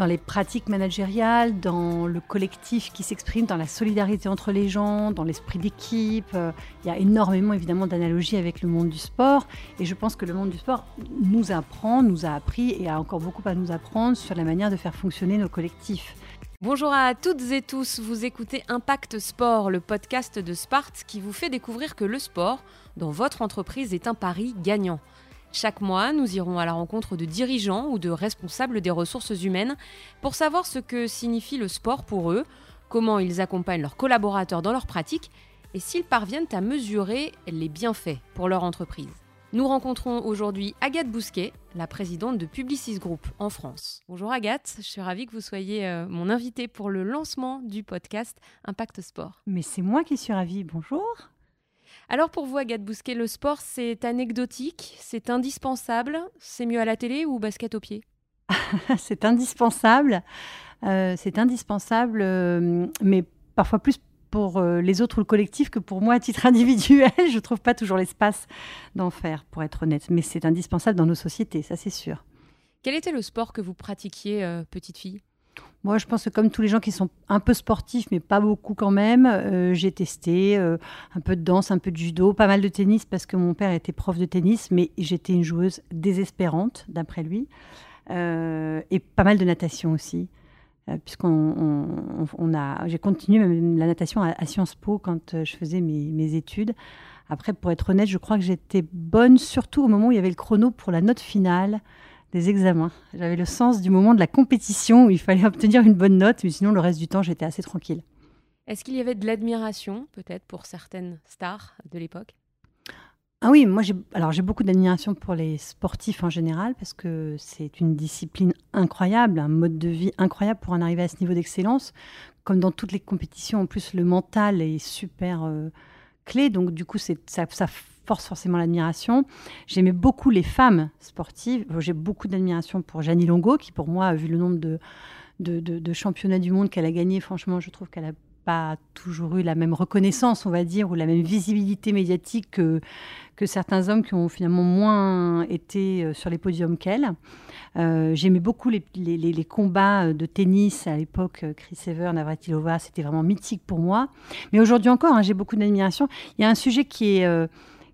dans les pratiques managériales, dans le collectif qui s'exprime, dans la solidarité entre les gens, dans l'esprit d'équipe. Euh, il y a énormément évidemment d'analogies avec le monde du sport et je pense que le monde du sport nous apprend, nous a appris et a encore beaucoup à nous apprendre sur la manière de faire fonctionner nos collectifs. Bonjour à toutes et tous, vous écoutez Impact Sport, le podcast de Sparte qui vous fait découvrir que le sport dans votre entreprise est un pari gagnant. Chaque mois, nous irons à la rencontre de dirigeants ou de responsables des ressources humaines pour savoir ce que signifie le sport pour eux, comment ils accompagnent leurs collaborateurs dans leurs pratiques et s'ils parviennent à mesurer les bienfaits pour leur entreprise. Nous rencontrons aujourd'hui Agathe Bousquet, la présidente de Publicis Group en France. Bonjour Agathe, je suis ravie que vous soyez euh, mon invitée pour le lancement du podcast Impact Sport. Mais c'est moi qui suis ravie, bonjour. Alors pour vous, Agathe Bousquet, le sport, c'est anecdotique, c'est indispensable, c'est mieux à la télé ou basket au pied? C'est indispensable, euh, c'est indispensable, euh, mais parfois plus pour euh, les autres ou le collectif que pour moi à titre individuel. Je ne trouve pas toujours l'espace d'en faire, pour être honnête, mais c'est indispensable dans nos sociétés, ça c'est sûr. Quel était le sport que vous pratiquiez, petite fille? Moi, je pense que comme tous les gens qui sont un peu sportifs, mais pas beaucoup quand même, euh, j'ai testé euh, un peu de danse, un peu de judo, pas mal de tennis parce que mon père était prof de tennis, mais j'étais une joueuse désespérante, d'après lui, euh, et pas mal de natation aussi. Puisqu'on on, a, j'ai continué même la natation à, Sciences Po quand je faisais mes études. Après, pour être honnête, je crois que j'étais bonne surtout au moment où il y avait le chrono pour la note finale des examens. J'avais le sens du moment de la compétition où il fallait obtenir une bonne note, mais sinon le reste du temps j'étais assez tranquille. Est-ce qu'il y avait de l'admiration peut-être pour certaines stars de l'époque? Ah oui, moi j'ai alors j'ai beaucoup d'admiration pour les sportifs en général parce que c'est une discipline incroyable, un mode de vie incroyable pour en arriver à ce niveau d'excellence. Comme dans toutes les compétitions, en plus le mental est super euh, clé, donc du coup c'est ça, ça force forcément l'admiration. J'aimais beaucoup les femmes sportives. J'ai beaucoup d'admiration pour Janie Longo, qui pour moi, vu le nombre de, de, championnats du monde qu'elle a gagné, franchement, je trouve qu'elle a pas toujours eu la même reconnaissance, on va dire, ou la même visibilité médiatique que, que certains hommes qui ont finalement moins été euh, sur les podiums qu'elle. Euh, j'aimais beaucoup les, combats de tennis à l'époque, euh, Chris Evert, Navratilova, c'était vraiment mythique pour moi. Mais aujourd'hui encore, hein, j'ai beaucoup d'admiration. Il y a un sujet qui est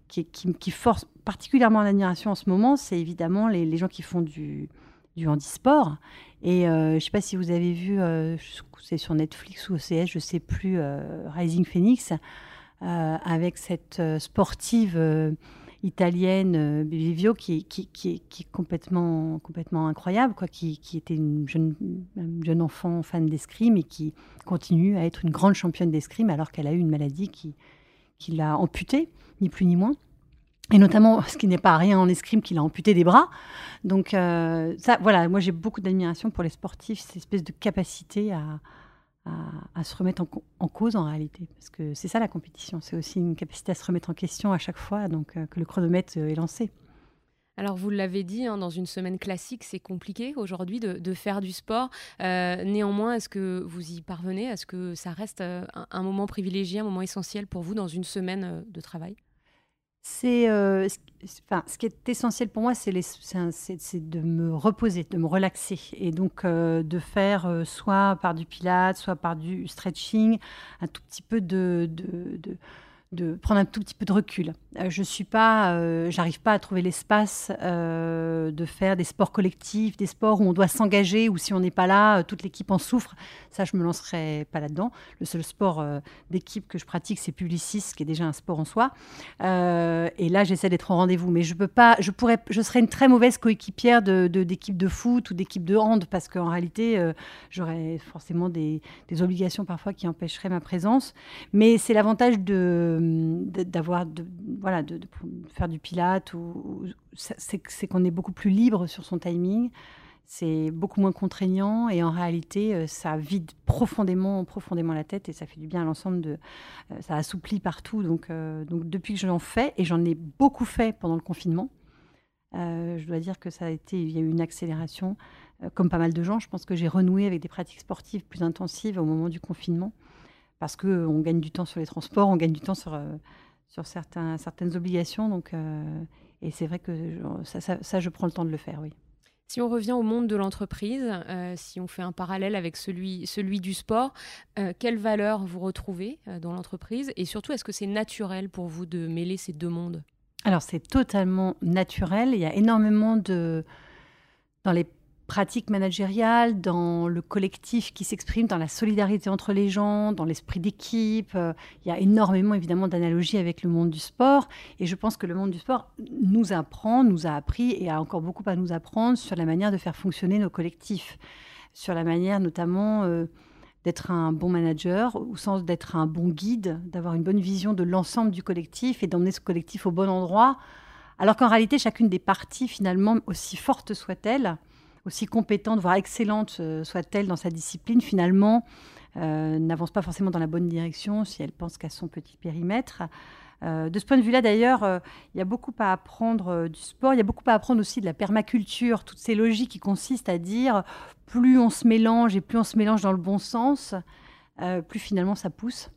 qui, force particulièrement l'admiration en ce moment, c'est évidemment les, gens qui font du, du handisport. Et euh, je ne sais pas si vous avez vu, euh, c'est sur Netflix ou OCS, je ne sais plus, euh, Rising Phoenix, avec cette sportive italienne, Bivio, qui, est complètement, incroyable, quoi, qui, était une jeune, jeune enfant fan d'escrime et qui continue à être une grande championne d'escrime alors qu'elle a eu une maladie qui, qui l'a amputée, ni plus ni moins. Et notamment, ce qui n'est pas rien en escrime, qu'il a amputé des bras. Donc, euh, ça, voilà, moi j'ai beaucoup d'admiration pour les sportifs, cette espèce de capacité à, à, se remettre en, cause en réalité. Parce que c'est ça la compétition, c'est aussi une capacité à se remettre en question à chaque fois, donc euh, que le chronomètre euh, est lancé. Alors vous l'avez dit, hein, dans une semaine classique, c'est compliqué aujourd'hui de, faire du sport. néanmoins, est-ce que vous y parvenez? Est-ce que ça reste un, moment privilégié, un moment essentiel pour vous dans une semaine de travail? C'est, euh, enfin, ce qui est essentiel pour moi, c'est, de me reposer, de me relaxer, et donc euh, de faire euh, soit par du pilates, soit par du stretching, un tout petit peu de, de de prendre un tout petit peu de recul. Euh, je suis pas, euh, j'arrive pas à trouver l'espace euh, de faire des sports collectifs, des sports où on doit s'engager, ou si on n'est pas là, toute l'équipe en souffre. Ça, je me lancerai pas là-dedans. Le seul sport d'équipe que je pratique, c'est Publicis, qui est déjà un sport en soi. et là, j'essaie d'être au rendez-vous, mais je peux pas, je pourrais, je serais une très mauvaise coéquipière de, d'équipe de, foot ou d'équipe de hand, parce qu'en réalité, j'aurais forcément des obligations parfois qui empêcheraient ma présence. Mais c'est l'avantage de d'avoir de, voilà de, faire du pilate ou, c'est qu'on est beaucoup plus libre sur son timing c'est beaucoup moins contraignant et en réalité euh, ça vide profondément profondément la tête et ça fait du bien à l'ensemble de euh, ça assouplit partout. Donc euh, donc depuis que j'en fais et j'en ai beaucoup fait pendant le confinement je dois dire que ça a été il y a eu une accélération comme pas mal de gens. Je pense que j'ai renoué avec des pratiques sportives plus intensives au moment du confinement parce qu'on gagne du temps sur les transports, on gagne du temps sur, euh, sur certains, certaines obligations. Donc, euh, et c'est vrai que ça, ça, je prends le temps de le faire, oui. Si on revient au monde de l'entreprise, euh, si on fait un parallèle avec celui, celui du sport, euh, quelles valeurs vous retrouvez euh, dans l'entreprise Et surtout, est-ce que c'est naturel pour vous de mêler ces deux mondes? Alors, c'est totalement naturel. Il y a énormément de... Dans les pratique managériale, dans le collectif qui s'exprime, dans la solidarité entre les gens, dans l'esprit d'équipe. Euh, il y a énormément évidemment d'analogies avec le monde du sport. Et je pense que le monde du sport nous apprend, nous a appris et a encore beaucoup à nous apprendre sur la manière de faire fonctionner nos collectifs, sur la manière notamment euh, d'être un bon manager, au sens d'être un bon guide, d'avoir une bonne vision de l'ensemble du collectif et d'emmener ce collectif au bon endroit. Alors qu'en réalité, chacune des parties, finalement, aussi forte soit-elle, aussi compétente, voire excellente euh, soit-elle dans sa discipline, finalement, euh, n'avance pas forcément dans la bonne direction si elle pense qu'à son petit périmètre. Euh, de ce point de vue-là, d'ailleurs, il y a beaucoup à apprendre du sport. Il y a beaucoup à apprendre aussi de la permaculture, toutes ces logiques qui consistent à dire plus on se mélange et plus on se mélange dans le bon sens, plus finalement ça pousse.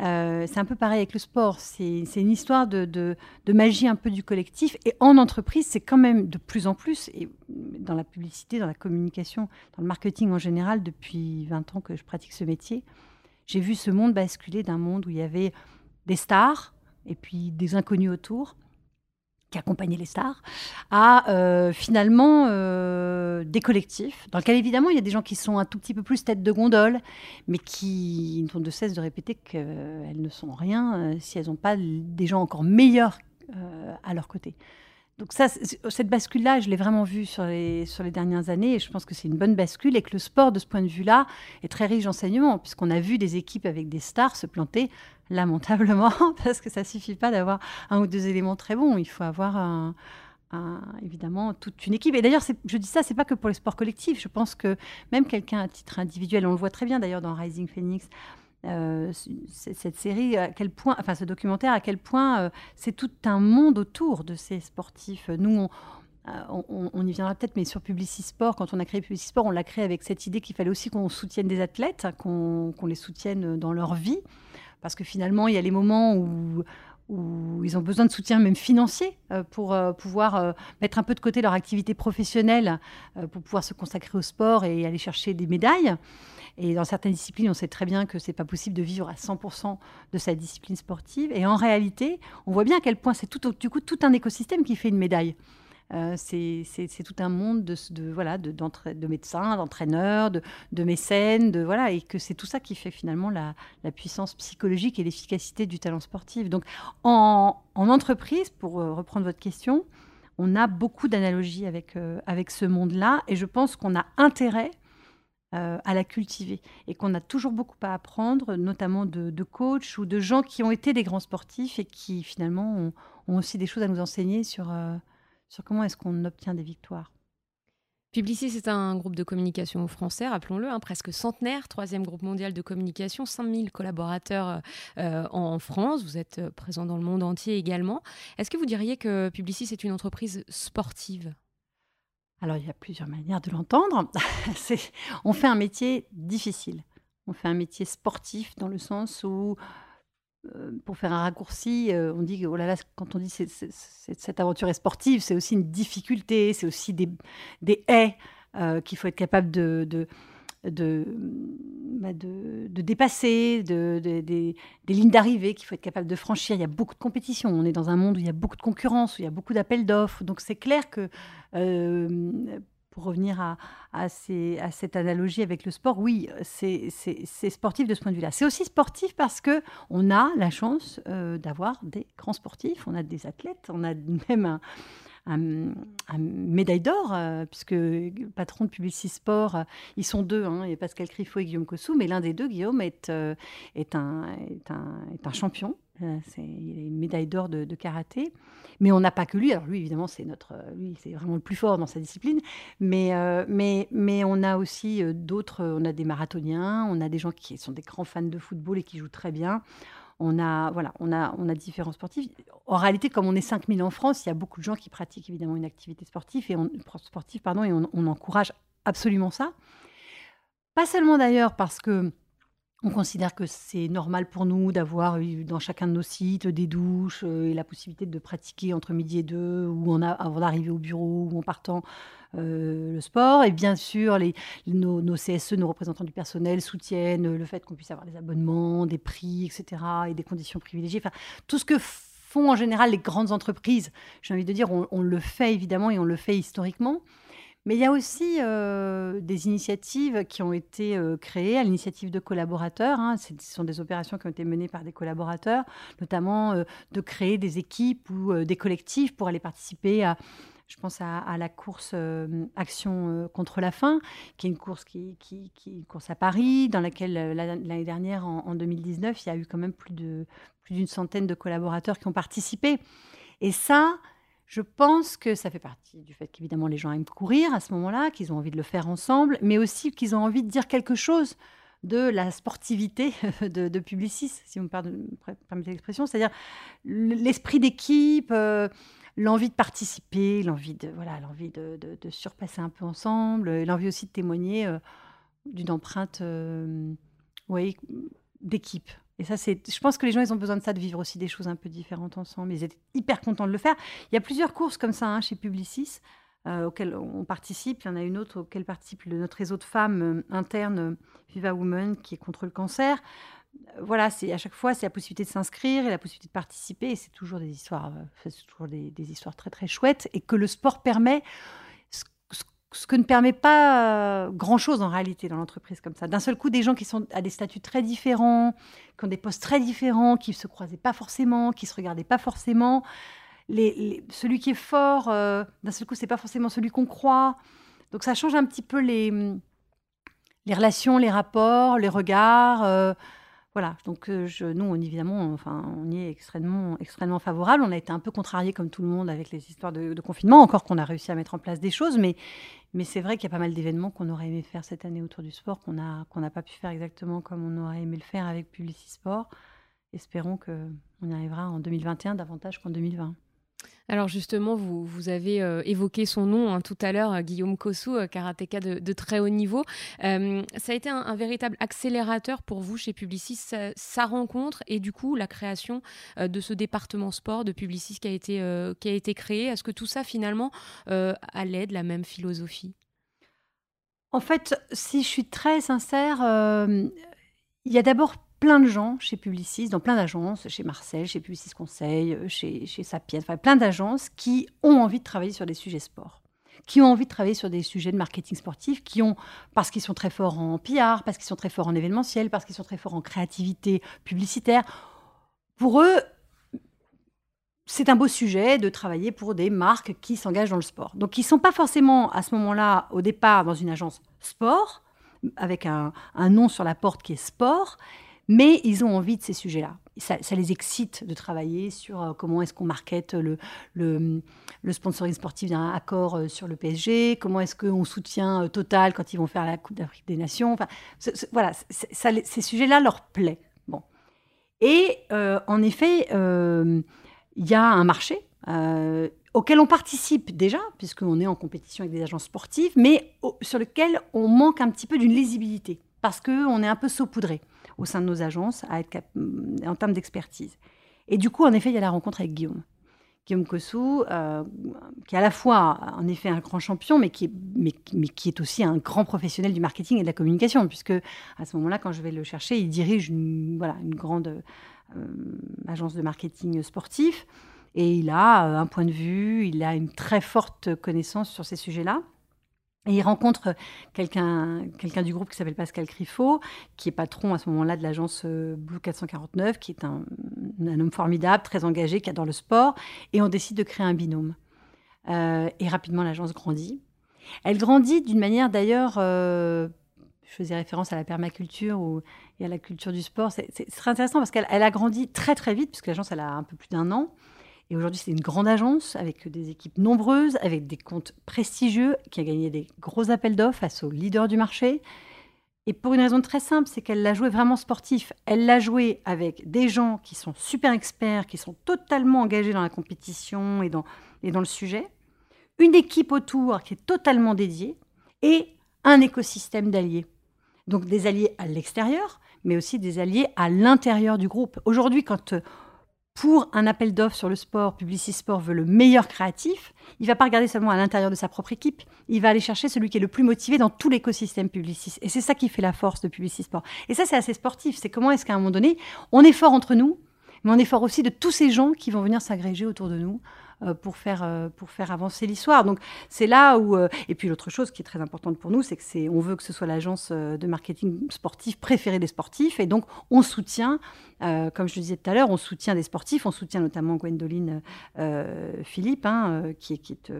Euh, c'est un peu pareil avec le sport. C'est une histoire de, magie un peu du collectif. Et en entreprise, c'est quand même de plus en plus, et dans la publicité, dans la communication, dans le marketing en général, depuis 20 ans que je pratique ce métier, j'ai vu ce monde basculer d'un monde où il y avait des stars et puis des inconnus autour qui accompagnait les stars, à euh, finalement euh, des collectifs, dans lesquels évidemment il y a des gens qui sont un tout petit peu plus tête de gondole, mais qui n'ont de cesse de répéter qu'elles ne sont rien euh, si elles n'ont pas des gens encore meilleurs à leur côté. Donc ça, cette bascule-là, je l'ai vraiment vue sur les, dernières années et je pense que c'est une bonne bascule et que le sport, de ce point de vue-là, est très riche d'enseignements puisqu'on a vu des équipes avec des stars se planter lamentablement parce que ça suffit pas d'avoir un ou deux éléments très bons. Il faut avoir évidemment toute une équipe. Et d'ailleurs, je dis ça, c'est pas que pour les sports collectifs. Je pense que même quelqu'un à titre individuel, on le voit très bien d'ailleurs dans Rising Phoenix, euh, cette série, à quel point, enfin ce documentaire, à quel point euh, c'est tout un monde autour de ces sportifs. Nous, euh, on, on, y viendra peut-être, mais sur Publicis Sport, quand on a créé Publicis Sport, on l'a créé avec cette idée qu'il fallait aussi qu'on soutienne des athlètes, qu'on les soutienne dans leur vie, parce que finalement, il y a les moments où où ils ont besoin de soutien même financier pour pouvoir mettre un peu de côté leur activité professionnelle, pour pouvoir se consacrer au sport et aller chercher des médailles. Et dans certaines disciplines, on sait très bien que c'est pas possible de vivre à 100% de sa discipline sportive. Et en réalité, on voit bien à quel point c'est tout, du coup tout un écosystème qui fait une médaille. Euh, c'est tout un monde de, voilà de, de médecins, d'entraîneurs, de, mécènes, de voilà et que c'est tout ça qui fait finalement la, puissance psychologique et l'efficacité du talent sportif. Donc en, en entreprise, pour euh, reprendre votre question, on a beaucoup d'analogies avec euh, avec ce monde-là et je pense qu'on a intérêt à la cultiver et qu'on a toujours beaucoup à apprendre, notamment de, coachs ou de gens qui ont été des grands sportifs et qui finalement ont, aussi des choses à nous enseigner sur, sur comment est-ce qu'on obtient des victoires? Publicis, c'est un groupe de communication français, rappelons-le, hein, presque centenaire, troisième groupe mondial de communication, 5000 collaborateurs euh, en France, vous êtes présent dans le monde entier également. Est-ce que vous diriez que Publicis est une entreprise sportive? Alors, il y a plusieurs manières de l'entendre. on fait un métier difficile. On fait un métier sportif dans le sens où, euh, pour faire un raccourci, euh, on dit oh là là, quand on dit que cette aventure est sportive, c'est aussi une difficulté, c'est aussi des, des haies euh, qu'il faut être capable de de, bah, de, de, dépasser, de, des lignes d'arrivée qu'il faut être capable de franchir. Il y a beaucoup de compétition. On est dans un monde où il y a beaucoup de concurrence, où il y a beaucoup d'appels d'offres. Donc c'est clair que, euh, pour revenir à, à, cette analogie avec le sport, oui, c'est sportif de ce point de vue-là. C'est aussi sportif parce que on a la chance euh, d'avoir des grands sportifs, on a des athlètes, on a même un, un, médaille d'or, euh, puisque patron de Publicis Sport, euh, ils sont deux, hein, et Pascal Criffaut et Guillaume Cossou, mais l'un des deux, Guillaume, est, euh, est, un, est, un, est un champion. c'est, il a une médaille d'or de, karaté. Mais on n'a pas que lui. Alors lui, évidemment, c'est notre, lui, c'est vraiment le plus fort dans sa discipline. Mais, mais, mais on a aussi d'autres. On a des marathoniens, on a des gens qui sont des grands fans de football et qui jouent très bien. On a, voilà, différents sportifs. En réalité, comme on est 5000 en France, il y a beaucoup de gens qui pratiquent évidemment une activité sportive et pardon, et on, encourage absolument ça. Pas seulement d'ailleurs parce que On considère que c'est normal pour nous d'avoir dans chacun de nos sites des douches et la possibilité de pratiquer entre midi et deux, ou en avant d'arriver au bureau, ou en partant le sport. Et bien sûr, nos, CSE, nos représentants du personnel, soutiennent le fait qu'on puisse avoir des abonnements, des prix, etc., et des conditions privilégiées. Enfin, tout ce que font en général les grandes entreprises, j'ai envie de dire, on le fait évidemment et on le fait historiquement. Mais il y a aussi euh, des initiatives qui ont été euh, créées à l'initiative de collaborateurs. Hein. Ce sont des opérations qui ont été menées par des collaborateurs, notamment euh, de créer des équipes ou des collectifs pour aller participer à, je pense à, la course Action contre la faim, qui est une course, qui, course à Paris, dans laquelle l'année dernière, en, en, 2019, il y a eu quand même plus d'une plus centaine de collaborateurs qui ont participé. Et ça, je pense que ça fait partie du fait qu'évidemment les gens aiment courir à ce moment-là, qu'ils ont envie de le faire ensemble, mais aussi qu'ils ont envie de dire quelque chose de la sportivité de, Publicis, si vous me permettez l'expression, c'est-à-dire l'esprit d'équipe, euh, l'envie de participer, l'envie de voilà, l'envie de, surpasser un peu ensemble, l'envie aussi de témoigner euh, d'une empreinte, euh, d'équipe. Et ça, c'est, je pense que les gens, ils ont besoin de ça, de vivre aussi des choses un peu différentes ensemble. Ils étaient hyper contents de le faire. Il y a plusieurs courses comme ça hein, chez Publicis euh, auxquelles on participe. Il y en a une autre auquel participe notre réseau de femmes euh, internes, euh, Viva Women, qui est contre le cancer. Voilà, c'est à chaque fois, c'est la possibilité de s'inscrire et la possibilité de participer. Et c'est toujours des histoires, toujours des, histoires très très chouettes et que le sport permet ce que ne permet pas euh, grand-chose en réalité dans l'entreprise comme ça. D'un seul coup, des gens qui sont à des statuts très différents, qui ont des postes très différents, qui ne se croisaient pas forcément, qui ne se regardaient pas forcément. Celui qui est fort, euh, d'un seul coup, c'est pas forcément celui qu'on croit. Donc ça change un petit peu les, les relations, les rapports, les regards. Euh, voilà, donc je, nous, on, évidemment, enfin, on y est extrêmement, extrêmement favorable. On a été un peu contrarié comme tout le monde avec les histoires de, confinement, encore qu'on a réussi à mettre en place des choses, mais, mais c'est vrai qu'il y a pas mal d'événements qu'on aurait aimé faire cette année autour du sport, qu'on n'a qu'on pas pu faire exactement comme on aurait aimé le faire avec Publicisport. Espérons qu'on y arrivera en 2021 davantage qu'en 2020. Alors justement, vous, vous avez euh, évoqué son nom hein, tout à l'heure, euh, Guillaume Kossou, euh, karatéka de, très haut niveau. ça a été un, véritable accélérateur pour vous chez Publicis, sa, rencontre et du coup la création de ce département sport de Publicis qui a été, qui a été créé. Est-ce que tout ça finalement allait de la même philosophie? En fait, si je suis très sincère, il y a d'abord plein de gens chez Publicis, dans plein d'agences, chez Marcel, chez Publicis Conseil, euh, chez, chez Sapiens, enfin plein d'agences qui ont envie de travailler sur des sujets sport, qui ont envie de travailler sur des sujets de marketing sportif, qui ont, parce qu'ils sont très forts en PR, parce qu'ils sont très forts en événementiel, parce qu'ils sont très forts en créativité publicitaire. Pour eux, c'est un beau sujet de travailler pour des marques qui s'engagent dans le sport. Donc, ils ne sont pas forcément à ce moment-là, au départ, dans une agence sport, avec un, un nom sur la porte qui est sport, mais ils ont envie de ces sujets-là. Ça, les excite de travailler sur euh, comment est-ce qu'on market le, le, sponsoring sportif d'un accord euh, sur le PSG, comment est-ce qu'on soutient euh, Total quand ils vont faire la Coupe d'Afrique des Nations. Enfin, voilà, ces sujets-là leur plaît. Bon. Et en effet, il y a un marché auquel on participe déjà, puisqu'on est en compétition avec des agences sportives, mais sur lequel on manque un petit peu d'une lisibilité, parce qu'on est un peu saupoudré au sein de nos agences à être en termes d'expertise. Et du coup, en effet, il y a la rencontre avec Guillaume. Guillaume Kossou, euh, qui est à la fois, en effet, un grand champion, mais qui, est, mais, qui est aussi un grand professionnel du marketing et de la communication, puisque à ce moment-là, quand je vais le chercher, il dirige une, voilà, une grande euh, agence de marketing sportif, et il a euh, un point de vue, il a une très forte connaissance sur ces sujets-là. Et il rencontre quelqu'un quelqu'un du groupe qui s'appelle Pascal Criffaut, qui est patron à ce moment-là de l'agence euh, Blue 449, qui est un, homme formidable, très engagé, qui adore le sport. Et on décide de créer un binôme. Euh, et rapidement, l'agence grandit. Elle grandit d'une manière d'ailleurs, euh, je faisais référence à la permaculture ou, et à la culture du sport. C'est très intéressant parce qu'elle a grandi très très vite, puisque l'agence elle a un peu plus d'un an. Et aujourd'hui, c'est une grande agence avec des équipes nombreuses, avec des comptes prestigieux, qui a gagné des gros appels d'offres face aux leaders du marché. Et pour une raison très simple, c'est qu'elle l'a joué vraiment sportif. Elle l'a joué avec des gens qui sont super experts, qui sont totalement engagés dans la compétition et dans, et dans le sujet, une équipe autour qui est totalement dédiée et un écosystème d'alliés. Donc des alliés à l'extérieur, mais aussi des alliés à l'intérieur du groupe. Aujourd'hui, quand pour un appel d'offres sur le sport, Publicis Sport veut le meilleur créatif, il va pas regarder seulement à l'intérieur de sa propre équipe, il va aller chercher celui qui est le plus motivé dans tout l'écosystème Publicis. Et c'est ça qui fait la force de Publicis Sport. Et ça, c'est assez sportif. C'est comment est-ce qu'à un moment donné, on est fort entre nous, mais on est fort aussi de tous ces gens qui vont venir s'agréger autour de nous pour faire euh, pour faire avancer l'histoire. Donc c'est là où euh, et puis l'autre chose qui est très importante pour nous, c'est que c'est on veut que ce soit l'agence de marketing sportif préférée des sportifs et donc on soutient comme je le disais tout à l'heure, on soutient des sportifs, on soutient notamment Gwendoline Philippe, hein, qui, est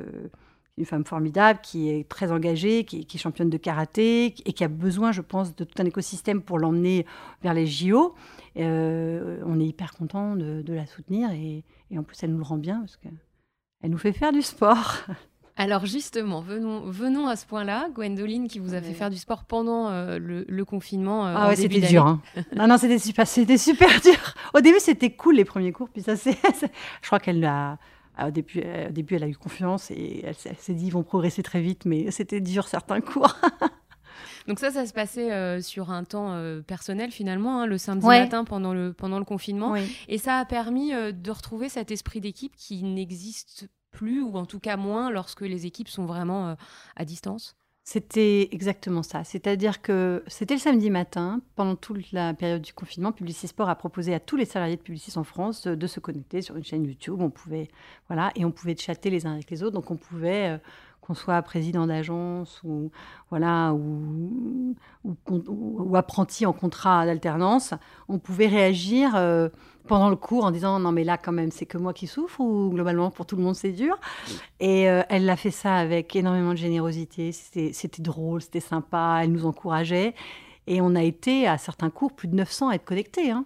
une femme formidable, qui est très engagée, qui, est championne de karaté et qui a besoin, je pense, de tout un écosystème pour l'emmener vers les JO. on est hyper content de, la soutenir et, et, en plus, elle nous le rend bien parce que elle nous fait faire du sport. Alors justement, venons, venons à ce point-là. Gwendoline qui vous a fait faire du sport pendant euh, le, confinement. Euh, ah ouais, c'était dur. Hein. non, non, c'était super, c'était super dur. Au début, c'était cool les premiers cours, puis ça, c'est, je crois qu'elle a, au début, euh, au début, elle a eu confiance et elle, s'est dit ils vont progresser très vite, mais c'était dur certains cours. Donc ça, ça se passait sur un temps personnel finalement, hein, le samedi matin pendant le, pendant le confinement. Et ça a permis de retrouver cet esprit d'équipe qui n'existe plus, ou en tout cas moins, lorsque les équipes sont vraiment à distance c'était exactement ça. C'est-à-dire que c'était le samedi matin, pendant toute la période du confinement, Publicis Sport a proposé à tous les salariés de Publicis en France de, se connecter sur une chaîne YouTube. On pouvait, voilà, et on pouvait chatter les uns avec les autres. Donc on pouvait soit président d'agence ou voilà ou, apprenti en contrat d'alternance, on pouvait réagir euh, pendant le cours en disant non mais là quand même c'est que moi qui souffre ou globalement pour tout le monde c'est dur. Et euh, elle l'a fait ça avec énormément de générosité. C'était drôle, c'était sympa. Elle nous encourageait et on a été à certains cours plus de 900 à être connectés. Hein.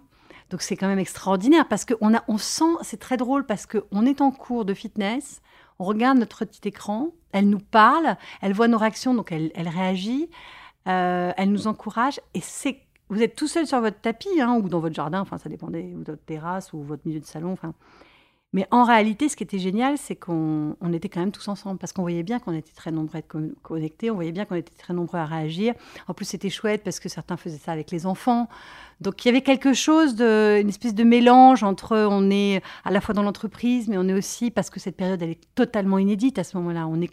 Donc c'est quand même extraordinaire parce qu'on on sent, c'est très drôle parce qu'on est en cours de fitness, on regarde notre petit écran, elle nous parle, elle voit nos réactions, donc elle, réagit, euh, elle nous encourage. Et vous êtes tout seul sur votre tapis hein, ou dans votre jardin, enfin ça dépendait, ou votre terrasse ou votre milieu de salon. Enfin, mais en réalité, ce qui était génial, c'est qu'on était quand même tous ensemble, parce qu'on voyait bien qu'on était très nombreux à être connectés, on voyait bien qu'on était très nombreux à réagir. En plus, c'était chouette parce que certains faisaient ça avec les enfants. Donc, il y avait quelque chose, de, une espèce de mélange entre on est à la fois dans l'entreprise, mais on est aussi, parce que cette période, elle est totalement inédite à ce moment-là, on est,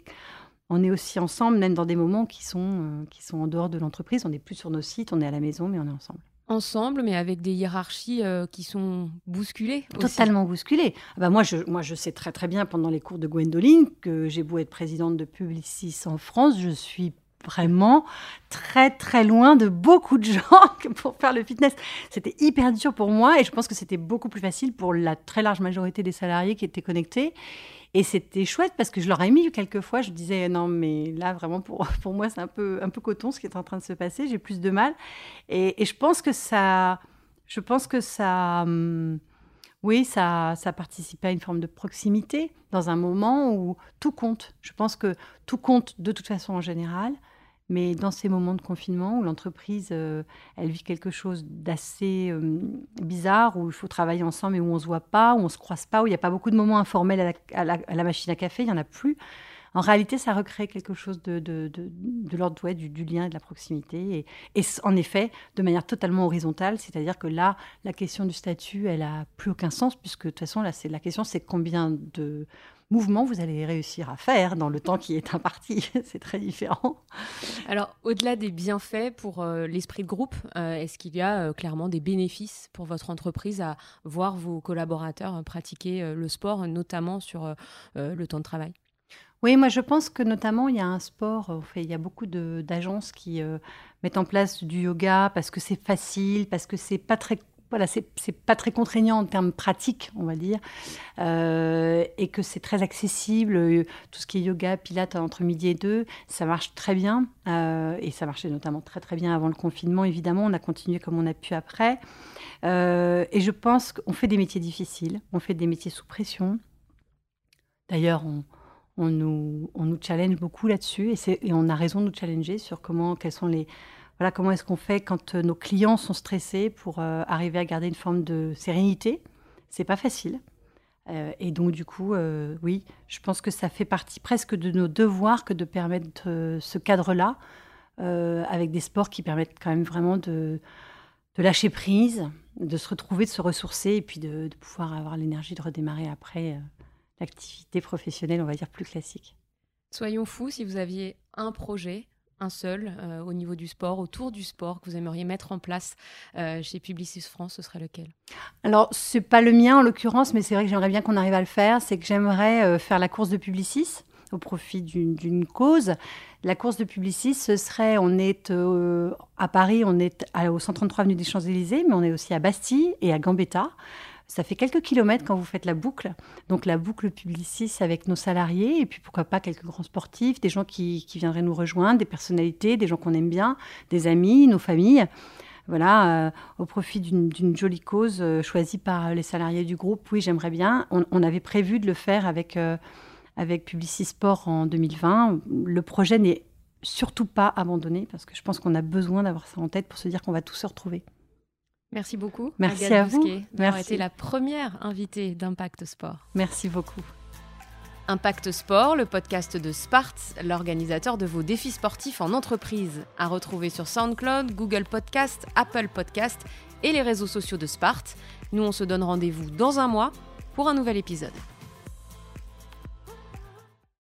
on est aussi ensemble, même dans des moments qui sont, euh, qui sont en dehors de l'entreprise. On n'est plus sur nos sites, on est à la maison, mais on est ensemble ensemble, mais avec des hiérarchies euh, qui sont bousculées. Totalement bousculées. Ah bah moi, je, moi, je sais très très bien pendant les cours de Gwendoline que j'ai beau être présidente de Publicis en France, je suis vraiment très très loin de beaucoup de gens pour faire le fitness. C'était hyper dur pour moi et je pense que c'était beaucoup plus facile pour la très large majorité des salariés qui étaient connectés. Et c'était chouette parce que je leur ai mis quelques fois, je disais non mais là vraiment pour, pour moi c'est un peu, un peu coton ce qui est en train de se passer, j'ai plus de mal. Et, je pense que ça, je pense que ça, hum, oui, ça, ça participe à une forme de proximité dans un moment où tout compte. Je pense que tout compte de toute façon en général. Mais dans ces moments de confinement où l'entreprise, euh, elle vit quelque chose d'assez euh, bizarre, où il faut travailler ensemble et où on ne se voit pas, où on ne se croise pas, où il n'y a pas beaucoup de moments informels à la, machine à café, il n'y en a plus. En réalité, ça recrée quelque chose de, de, de, l'ordre du, du, lien et de la proximité. Et, et, en effet, de manière totalement horizontale, c'est-à-dire que là, la question du statut, elle n'a plus aucun sens, puisque de toute façon, là, la question, c'est combien de mouvement vous allez réussir à faire dans le temps qui est imparti. c'est très différent. Alors, au-delà des bienfaits pour euh, l'esprit de groupe, euh, est-ce qu'il y a euh, clairement des bénéfices pour votre entreprise à voir vos collaborateurs pratiquer le sport, notamment sur le temps de travail? Oui, moi je pense que notamment il y a un sport, fait, il y a beaucoup d'agences qui mettent en place du yoga parce que c'est facile, parce que c'est pas très voilà, c'est pas très contraignant en termes pratiques, on va dire, euh, et que c'est très accessible. Tout ce qui est yoga, pilates entre midi et deux, ça marche très bien, euh, et ça marchait notamment très très bien avant le confinement. Évidemment, on a continué comme on a pu après, euh, et je pense qu'on fait des métiers difficiles, on fait des métiers sous pression. D'ailleurs, on, on, nous, on nous challenge beaucoup là-dessus, et, et on a raison de nous challenger sur comment, quels sont les voilà, comment est-ce qu'on fait quand euh, nos clients sont stressés pour euh, arriver à garder une forme de sérénité? C'est pas facile. Euh, et donc, du coup, oui, je pense que ça fait partie presque de nos devoirs que de permettre ce cadre-là, avec des sports qui permettent quand même vraiment de, de lâcher prise, de se retrouver, de se ressourcer et puis de, pouvoir avoir l'énergie de redémarrer après l'activité professionnelle, on va dire, plus classique. Soyons fous, si vous aviez un projet un seul euh, au niveau du sport, autour du sport que vous aimeriez mettre en place euh, chez Publicis France, ce serait lequel? Alors, c'est pas le mien en l'occurrence, mais c'est vrai que j'aimerais bien qu'on arrive à le faire. C'est que j'aimerais euh, faire la course de Publicis au profit d'une cause. La course de Publicis, ce serait, on est à Paris, on est au 133 avenue des Champs-Élysées, mais on est aussi à Bastille et à Gambetta. Ça fait quelques kilomètres quand vous faites la boucle. Donc la boucle Publicis avec nos salariés et puis pourquoi pas quelques grands sportifs, des gens qui, viendraient nous rejoindre, des personnalités, des gens qu'on aime bien, des amis, nos familles. Voilà, euh, au profit d'une jolie cause euh, choisie par les salariés du groupe. Oui, j'aimerais bien. On, avait prévu de le faire avec, euh, avec Publicis Sport en 2020. Le projet n'est surtout pas abandonné parce que je pense qu'on a besoin d'avoir ça en tête pour se dire qu'on va tous se retrouver. Merci beaucoup. Merci à vous d'avoir été la première invitée d'Impact Sport. Merci beaucoup. Impact Sport, le podcast de Spart, l'organisateur de vos défis sportifs en entreprise, à retrouver sur SoundCloud, Google Podcast, Apple Podcast et les réseaux sociaux de Spart. Nous, on se donne rendez-vous dans un mois pour un nouvel épisode.